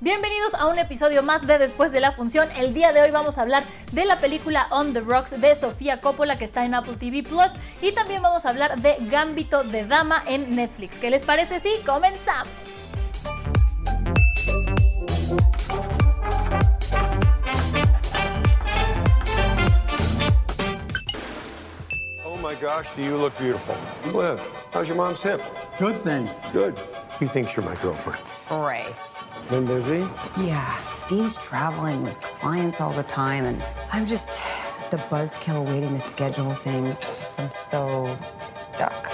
Bienvenidos a un episodio más de Después de la Función. El día de hoy vamos a hablar de la película On the Rocks de Sofía Coppola que está en Apple TV Plus y también vamos a hablar de Gambito de Dama en Netflix. ¿Qué les parece si comenzamos? Oh my gosh, do you look beautiful. Cliff, how's your mom's hip? Good things. Good. He thinks you're my girlfriend. Bryce. Been busy? Yeah, Dean's traveling with clients all the time, and I'm just the buzzkill waiting to schedule things. Just, I'm so stuck.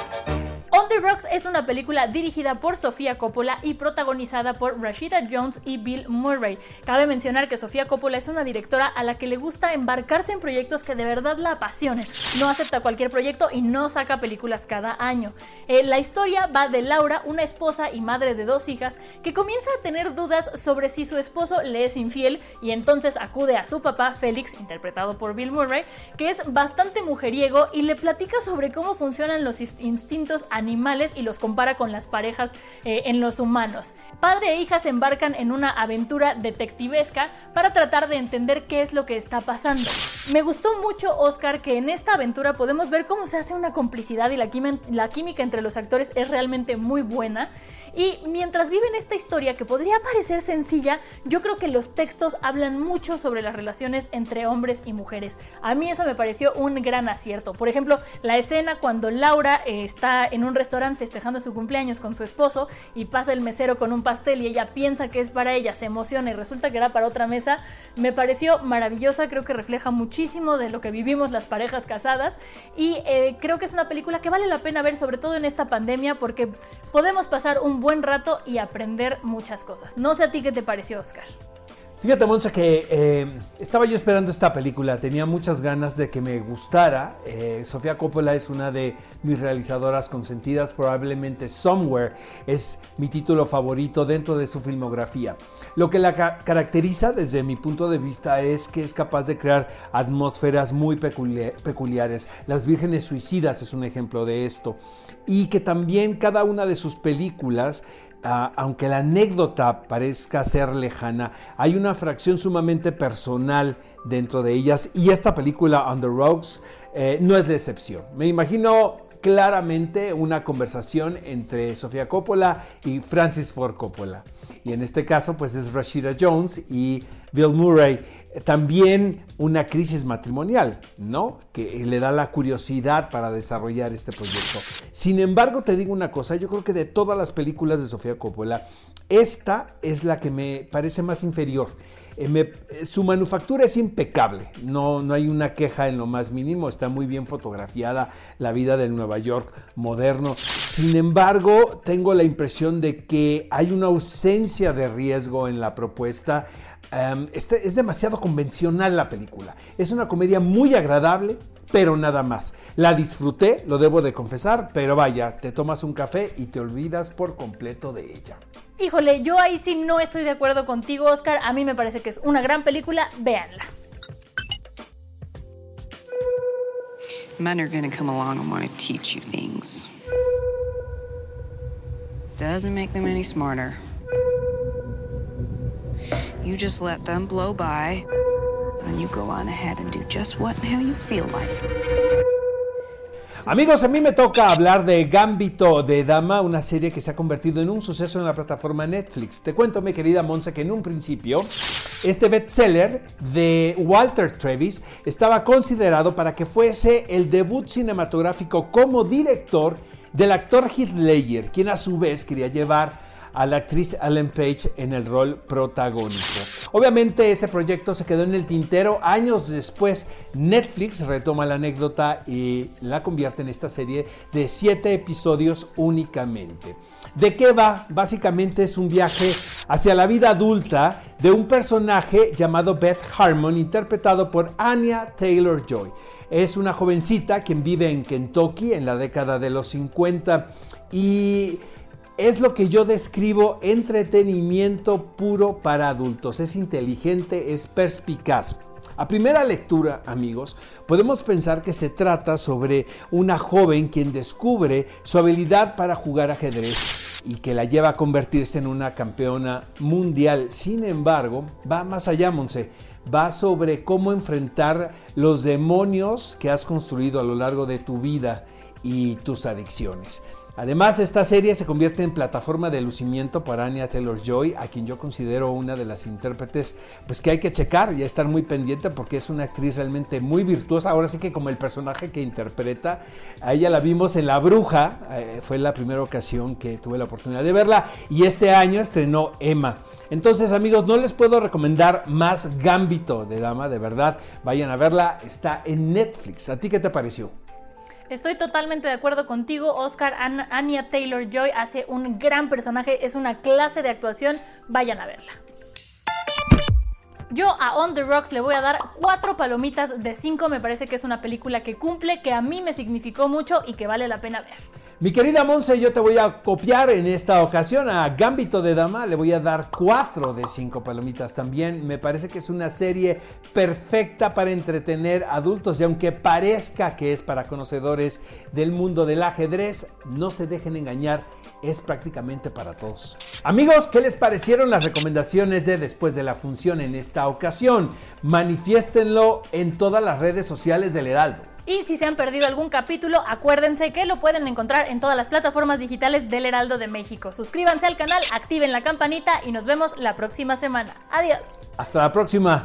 Rocks es una película dirigida por Sofía Coppola y protagonizada por Rashida Jones y Bill Murray. Cabe mencionar que Sofía Coppola es una directora a la que le gusta embarcarse en proyectos que de verdad la apasionen. No acepta cualquier proyecto y no saca películas cada año. Eh, la historia va de Laura, una esposa y madre de dos hijas, que comienza a tener dudas sobre si su esposo le es infiel y entonces acude a su papá, Félix, interpretado por Bill Murray, que es bastante mujeriego y le platica sobre cómo funcionan los instintos animales y los compara con las parejas eh, en los humanos. Padre e hija se embarcan en una aventura detectivesca para tratar de entender qué es lo que está pasando. Me gustó mucho, Oscar, que en esta aventura podemos ver cómo se hace una complicidad y la, química entre los actores es realmente muy buena. Y mientras viven esta historia que podría parecer sencilla, yo creo que los textos hablan mucho sobre las relaciones entre hombres y mujeres. A mí eso me pareció un gran acierto. Por ejemplo, la escena cuando Laura eh, está en un restaurante festejando su cumpleaños con su esposo y pasa el mesero con un pastel y ella piensa que es para ella, se emociona y resulta que era para otra mesa, me pareció maravillosa, creo que refleja muchísimo de lo que vivimos las parejas casadas y eh, creo que es una película que vale la pena ver sobre todo en esta pandemia porque podemos pasar un buen rato y aprender muchas cosas. No sé a ti qué te pareció, Oscar. Fíjate, Monza, que eh, estaba yo esperando esta película, tenía muchas ganas de que me gustara. Eh, Sofía Coppola es una de mis realizadoras consentidas, probablemente Somewhere es mi título favorito dentro de su filmografía. Lo que la ca- caracteriza desde mi punto de vista es que es capaz de crear atmósferas muy peculia- peculiares. Las Vírgenes Suicidas es un ejemplo de esto. Y que también cada una de sus películas Ah, aunque la anécdota parezca ser lejana, hay una fracción sumamente personal dentro de ellas y esta película On the Rocks eh, no es de excepción. Me imagino claramente una conversación entre Sofía Coppola y Francis Ford Coppola. Y en este caso pues es Rashida Jones y Bill Murray. También una crisis matrimonial, ¿no? Que le da la curiosidad para desarrollar este proyecto. Sin embargo, te digo una cosa, yo creo que de todas las películas de Sofía Coppola, esta es la que me parece más inferior. Eh, eh, su manufactura es impecable, no, no hay una queja en lo más mínimo, está muy bien fotografiada la vida del Nueva York moderno. Sin embargo, tengo la impresión de que hay una ausencia de riesgo en la propuesta. Um, este- es demasiado convencional la película. Es una comedia muy agradable, pero nada más. La disfruté, lo debo de confesar, pero vaya, te tomas un café y te olvidas por completo de ella. Híjole, yo ahí sí no estoy de acuerdo contigo, Oscar. A mí me parece que es una gran película, véanla. Men are gonna come along and want to teach you things. Doesn't make them any smarter. You just let them blow by, and you go on ahead and do just what how you feel like. Amigos, a mí me toca hablar de Gambito de Dama, una serie que se ha convertido en un suceso en la plataforma Netflix. Te cuento, mi querida Monza, que en un principio este bestseller de Walter Travis estaba considerado para que fuese el debut cinematográfico como director del actor Heath Ledger, quien a su vez quería llevar a la actriz Ellen Page en el rol protagónico. Obviamente ese proyecto se quedó en el tintero. Años después Netflix retoma la anécdota y la convierte en esta serie de siete episodios únicamente. ¿De qué va? Básicamente es un viaje hacia la vida adulta de un personaje llamado Beth Harmon, interpretado por Anya Taylor Joy. Es una jovencita quien vive en Kentucky en la década de los 50 y es lo que yo describo entretenimiento puro para adultos. Es inteligente, es perspicaz. A primera lectura, amigos, podemos pensar que se trata sobre una joven quien descubre su habilidad para jugar ajedrez y que la lleva a convertirse en una campeona mundial. Sin embargo, va más allá, Monse. Va sobre cómo enfrentar los demonios que has construido a lo largo de tu vida y tus adicciones. Además, esta serie se convierte en plataforma de lucimiento para Anya Taylor-Joy, a quien yo considero una de las intérpretes pues que hay que checar y estar muy pendiente porque es una actriz realmente muy virtuosa. Ahora sí que como el personaje que interpreta, a ella la vimos en La Bruja, eh, fue la primera ocasión que tuve la oportunidad de verla y este año estrenó Emma. Entonces, amigos, no les puedo recomendar más Gambito de Dama, de verdad. Vayan a verla, está en Netflix. ¿A ti qué te pareció? Estoy totalmente de acuerdo contigo, Oscar. Anya Taylor Joy hace un gran personaje, es una clase de actuación. Vayan a verla. Yo a On the Rocks le voy a dar cuatro palomitas de cinco. Me parece que es una película que cumple, que a mí me significó mucho y que vale la pena ver. Mi querida Monse, yo te voy a copiar en esta ocasión a Gambito de Dama. Le voy a dar 4 de 5 palomitas también. Me parece que es una serie perfecta para entretener adultos y aunque parezca que es para conocedores del mundo del ajedrez, no se dejen engañar, es prácticamente para todos. Amigos, ¿qué les parecieron las recomendaciones de después de la función en esta ocasión? Manifiéstenlo en todas las redes sociales del Heraldo. Y si se han perdido algún capítulo, acuérdense que lo pueden encontrar en todas las plataformas digitales del Heraldo de México. Suscríbanse al canal, activen la campanita y nos vemos la próxima semana. Adiós. Hasta la próxima.